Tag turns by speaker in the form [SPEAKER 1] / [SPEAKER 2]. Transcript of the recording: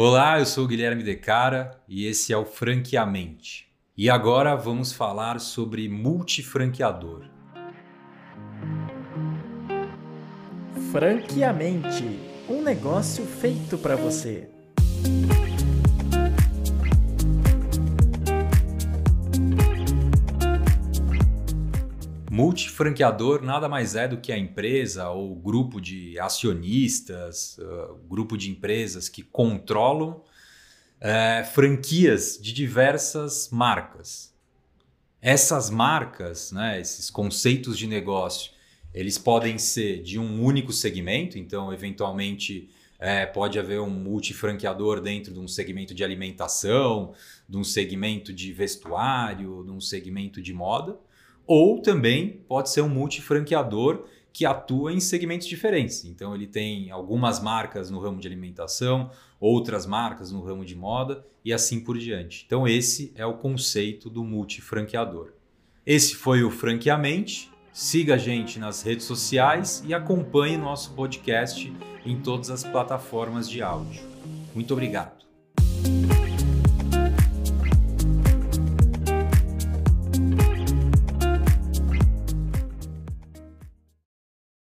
[SPEAKER 1] Olá, eu sou o Guilherme Decara e esse é o Franqueamente. E agora vamos falar sobre multifranqueador.
[SPEAKER 2] Franqueamente, um negócio feito para você.
[SPEAKER 1] Multifranqueador nada mais é do que a empresa ou grupo de acionistas, uh, grupo de empresas que controlam uh, franquias de diversas marcas. Essas marcas, né, esses conceitos de negócio, eles podem ser de um único segmento, então, eventualmente, é, pode haver um multifranqueador dentro de um segmento de alimentação, de um segmento de vestuário, de um segmento de moda ou também pode ser um multifranqueador que atua em segmentos diferentes. Então ele tem algumas marcas no ramo de alimentação, outras marcas no ramo de moda e assim por diante. Então esse é o conceito do multifranqueador. Esse foi o Franqueamente. Siga a gente nas redes sociais e acompanhe nosso podcast em todas as plataformas de áudio. Muito obrigado.